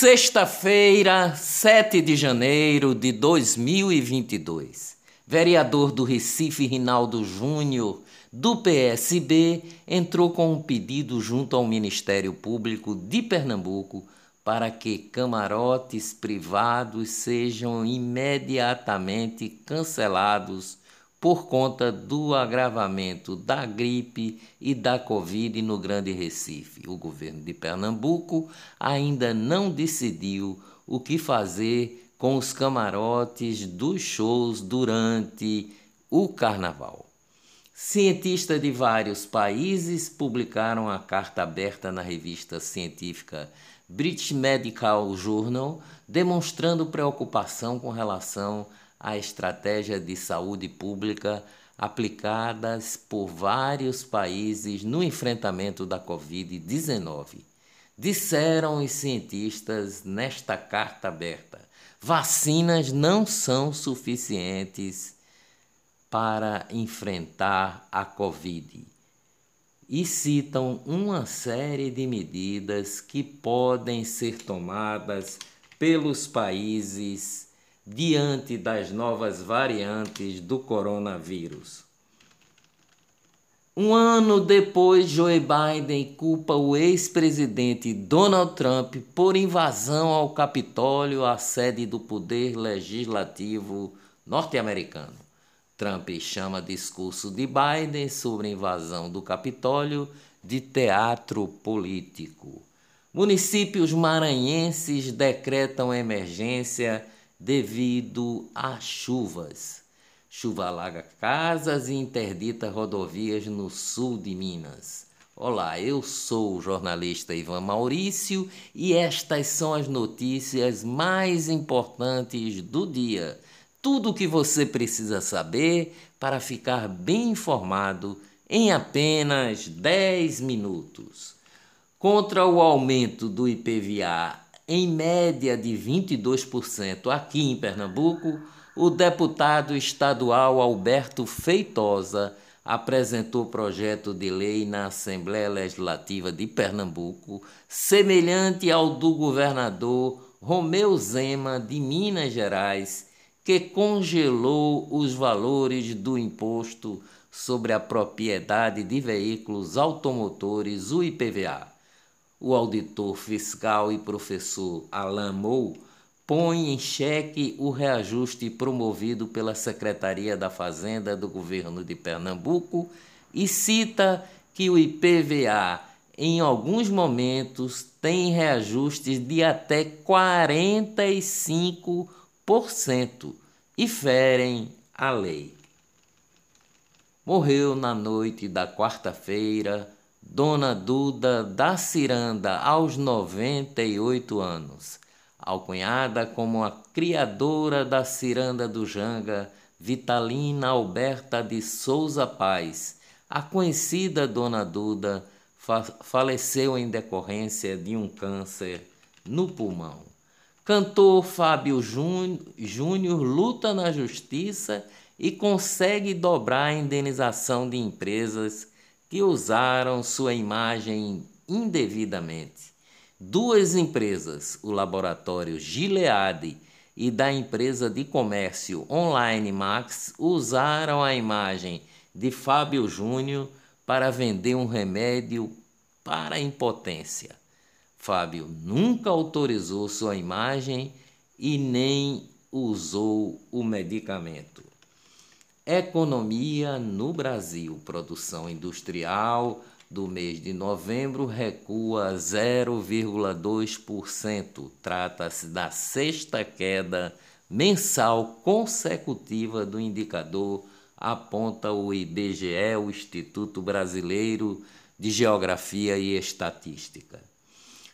Sexta-feira, 7 de janeiro de 2022. Vereador do Recife, Rinaldo Júnior, do PSB, entrou com um pedido junto ao Ministério Público de Pernambuco para que camarotes privados sejam imediatamente cancelados por conta do agravamento da gripe e da Covid no Grande Recife. O governo de Pernambuco ainda não decidiu o que fazer com os camarotes dos shows durante o carnaval. Cientistas de vários países publicaram a carta aberta na revista científica British Medical Journal, demonstrando preocupação com relação a estratégia de saúde pública aplicadas por vários países no enfrentamento da Covid-19. Disseram os cientistas nesta carta aberta: vacinas não são suficientes para enfrentar a Covid. E citam uma série de medidas que podem ser tomadas pelos países diante das novas variantes do coronavírus. Um ano depois, Joe Biden culpa o ex-presidente Donald Trump por invasão ao Capitólio, a sede do poder legislativo norte-americano. Trump chama discurso de Biden sobre a invasão do Capitólio de teatro político. Municípios maranhenses decretam emergência devido a chuvas. Chuva alaga casas e interdita rodovias no sul de Minas. Olá, eu sou o jornalista Ivan Maurício e estas são as notícias mais importantes do dia. Tudo o que você precisa saber para ficar bem informado em apenas 10 minutos. Contra o aumento do IPVA em média de 22% aqui em Pernambuco, o deputado estadual Alberto Feitosa apresentou projeto de lei na Assembleia Legislativa de Pernambuco, semelhante ao do governador Romeu Zema de Minas Gerais, que congelou os valores do imposto sobre a propriedade de veículos automotores, o IPVA o auditor fiscal e professor Alain Mou põe em xeque o reajuste promovido pela Secretaria da Fazenda do governo de Pernambuco e cita que o IPVA, em alguns momentos, tem reajustes de até 45% e ferem a lei. Morreu na noite da quarta-feira Dona Duda da Ciranda, aos 98 anos, alcunhada como a criadora da Ciranda do Janga, Vitalina Alberta de Souza Paz, a conhecida Dona Duda, fa faleceu em decorrência de um câncer no pulmão. Cantor Fábio Júnior luta na justiça e consegue dobrar a indenização de empresas que usaram sua imagem indevidamente. Duas empresas, o laboratório Gilead e da empresa de comércio online Max, usaram a imagem de Fábio Júnior para vender um remédio para impotência. Fábio nunca autorizou sua imagem e nem usou o medicamento. Economia no Brasil. Produção industrial do mês de novembro recua 0,2%. Trata-se da sexta queda mensal consecutiva do indicador, aponta o IBGE, o Instituto Brasileiro de Geografia e Estatística.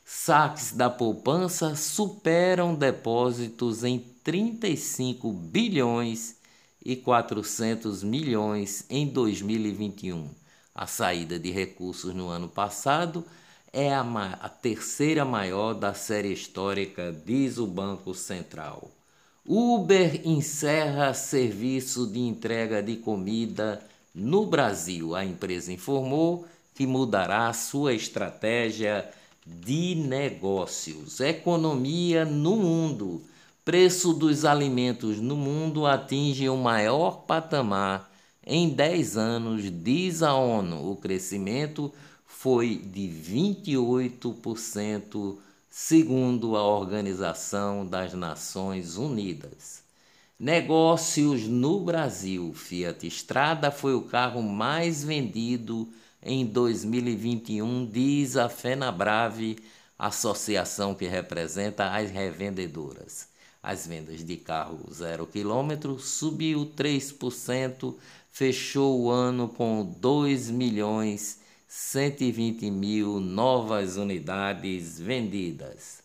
Saques da poupança superam depósitos em 35 bilhões e 400 milhões em 2021. A saída de recursos no ano passado é a, a, terceira maior da série histórica, diz o Banco Central. Uber encerra serviço de entrega de comida no Brasil. A empresa informou que mudará sua estratégia de negócios. Economia no mundo. Preço dos alimentos no mundo atinge o maior patamar em 10 anos, diz a ONU. O crescimento foi de 28%, segundo a Organização das Nações Unidas. Negócios no Brasil. Fiat Strada foi o carro mais vendido em 2021, diz a FenaBrave, associação que representa as revendedoras. As vendas de carro zero quilômetro subiu 3%, fechou o ano com 2 milhões 120 mil novas unidades vendidas.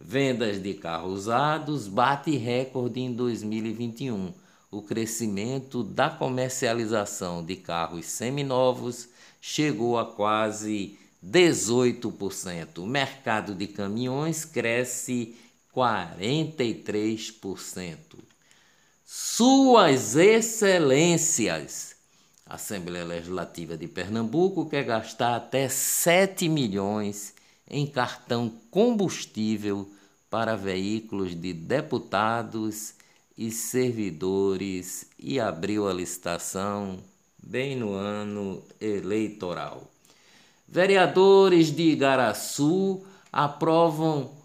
Vendas de carros usados bate recorde em 2021. O crescimento da comercialização de carros seminovos chegou a quase 18%. O mercado de caminhões cresce 43%. Suas Excelências. A Assembleia Legislativa de Pernambuco quer gastar até 7 milhões em cartão combustível para veículos de deputados e servidores e abriu a licitação bem no ano eleitoral. Vereadores de Igaraçu aprovam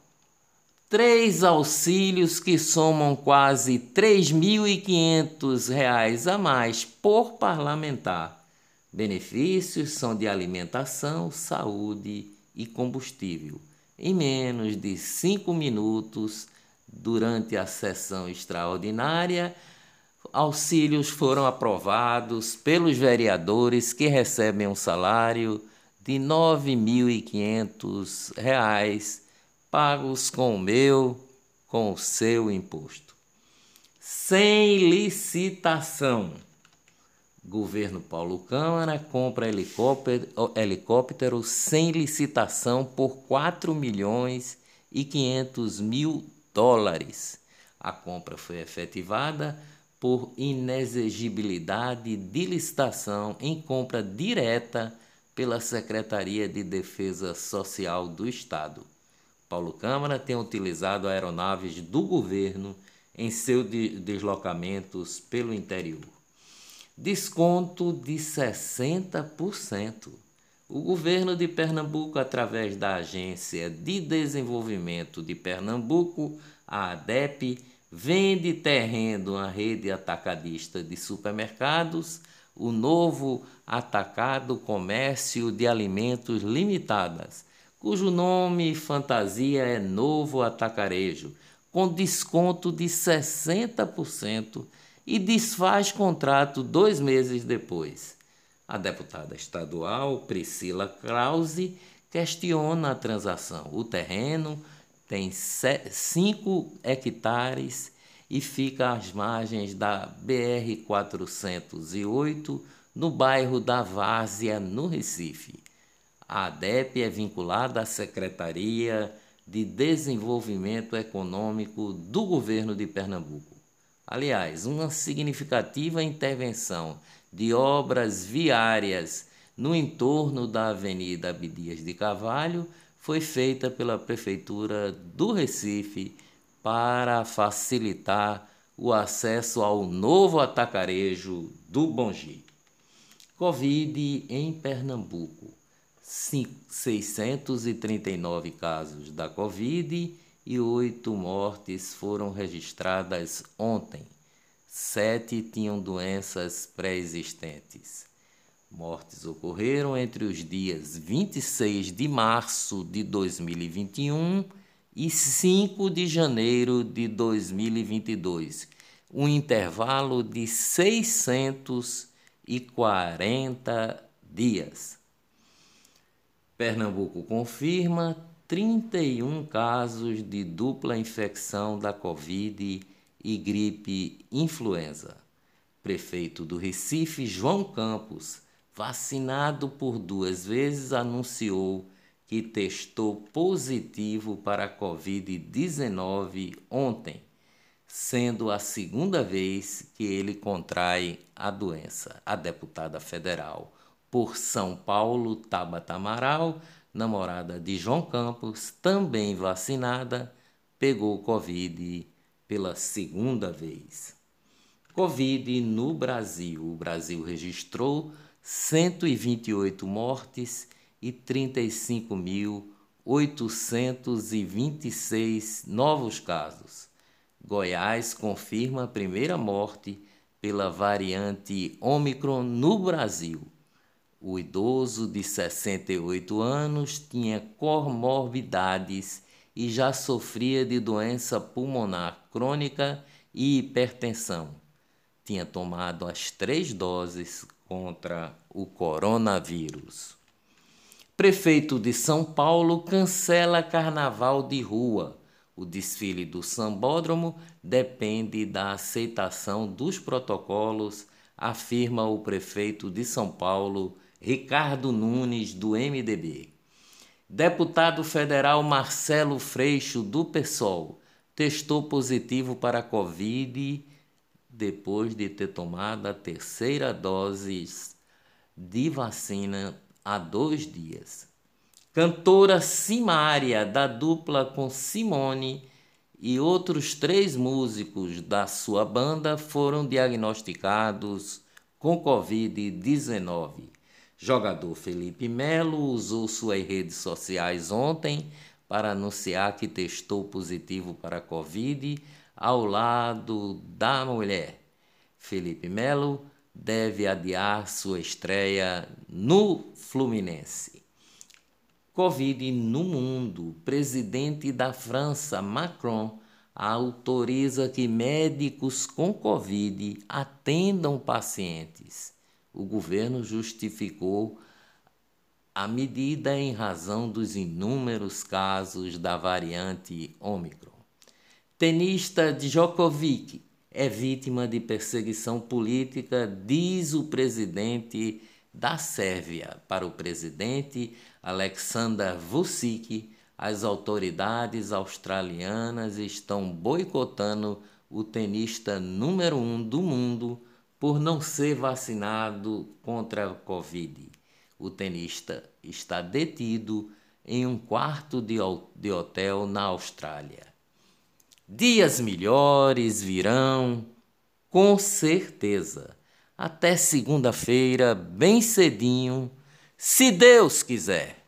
três auxílios que somam quase R$ 3.500 a mais por parlamentar. Benefícios são de alimentação, saúde e combustível. Em menos de cinco minutos, durante a sessão extraordinária, auxílios foram aprovados pelos vereadores que recebem um salário de R$ 9.500 pagos com o meu, com o seu imposto. Sem licitação. Governo Paulo Câmara compra helicóptero, helicóptero sem licitação por 4 milhões e 500 mil dólares. A compra foi efetivada por inexigibilidade de licitação em compra direta pela Secretaria de Defesa Social do Estado. Paulo Câmara tem utilizado aeronaves do governo em seus deslocamentos pelo interior. Desconto de 60%. O governo de Pernambuco, através da Agência de Desenvolvimento de Pernambuco, a ADEP, vende terreno à rede atacadista de supermercados, o novo Atacado Comércio de Alimentos Limitadas, cujo nome fantasia é Novo Atacarejo, com desconto de 60% e desfaz contrato dois meses depois. A deputada estadual Priscila Krause questiona a transação. O terreno tem 5 hectares e fica às margens da BR-408, no bairro da Várzea, no Recife. A ADEP é vinculada à Secretaria de Desenvolvimento Econômico do governo de Pernambuco. Aliás, uma significativa intervenção de obras viárias no entorno da Avenida Abdias de Carvalho foi feita pela Prefeitura do Recife para facilitar o acesso ao novo atacarejo do Bongi. Covid em Pernambuco. 639 casos da Covid e oito mortes foram registradas ontem. Sete tinham doenças pré-existentes. Mortes ocorreram entre os dias 26 de março de 2021 e 5 de janeiro de 2022, um intervalo de 640 dias. Pernambuco confirma 31 casos de dupla infecção da Covid e gripe influenza. Prefeito do Recife, João Campos, vacinado por duas vezes, anunciou que testou positivo para a Covid-19 ontem, sendo a segunda vez que ele contrai a doença. A deputada federal por São Paulo, Tabata Amaral, namorada de João Campos, também vacinada, pegou Covid pela segunda vez. Covid no Brasil. O Brasil registrou 128 mortes e 35.826 novos casos. Goiás confirma a primeira morte pela variante Omicron no Brasil. O idoso de 68 anos tinha comorbidades e já sofria de doença pulmonar crônica e hipertensão. Tinha tomado as três doses contra o coronavírus. Prefeito de São Paulo cancela carnaval de rua. O desfile do sambódromo depende da aceitação dos protocolos, afirma o prefeito de São Paulo, Ricardo Nunes, do MDB. Deputado federal Marcelo Freixo, do PSOL, testou positivo para a Covid depois de ter tomado a terceira dose de vacina há dois dias. Cantora Simária, da dupla com Simone, e outros três músicos da sua banda foram diagnosticados com Covid-19. Jogador Felipe Melo usou suas redes sociais ontem para anunciar que testou positivo para Covid ao lado da mulher. Felipe Melo deve adiar sua estreia no Fluminense. Covid no mundo. Presidente da França, Macron, autoriza que médicos com Covid atendam pacientes o governo justificou a medida em razão dos inúmeros casos da variante Ômicron. Tenista Djokovic é vítima de perseguição política, diz o presidente da Sérvia. Para o presidente Alexander Vucic, as autoridades australianas estão boicotando o tenista número um do mundo por não ser vacinado contra a Covid. O tenista está detido em um quarto de, hotel na Austrália. Dias melhores virão, com certeza. Até segunda-feira, bem cedinho, se Deus quiser.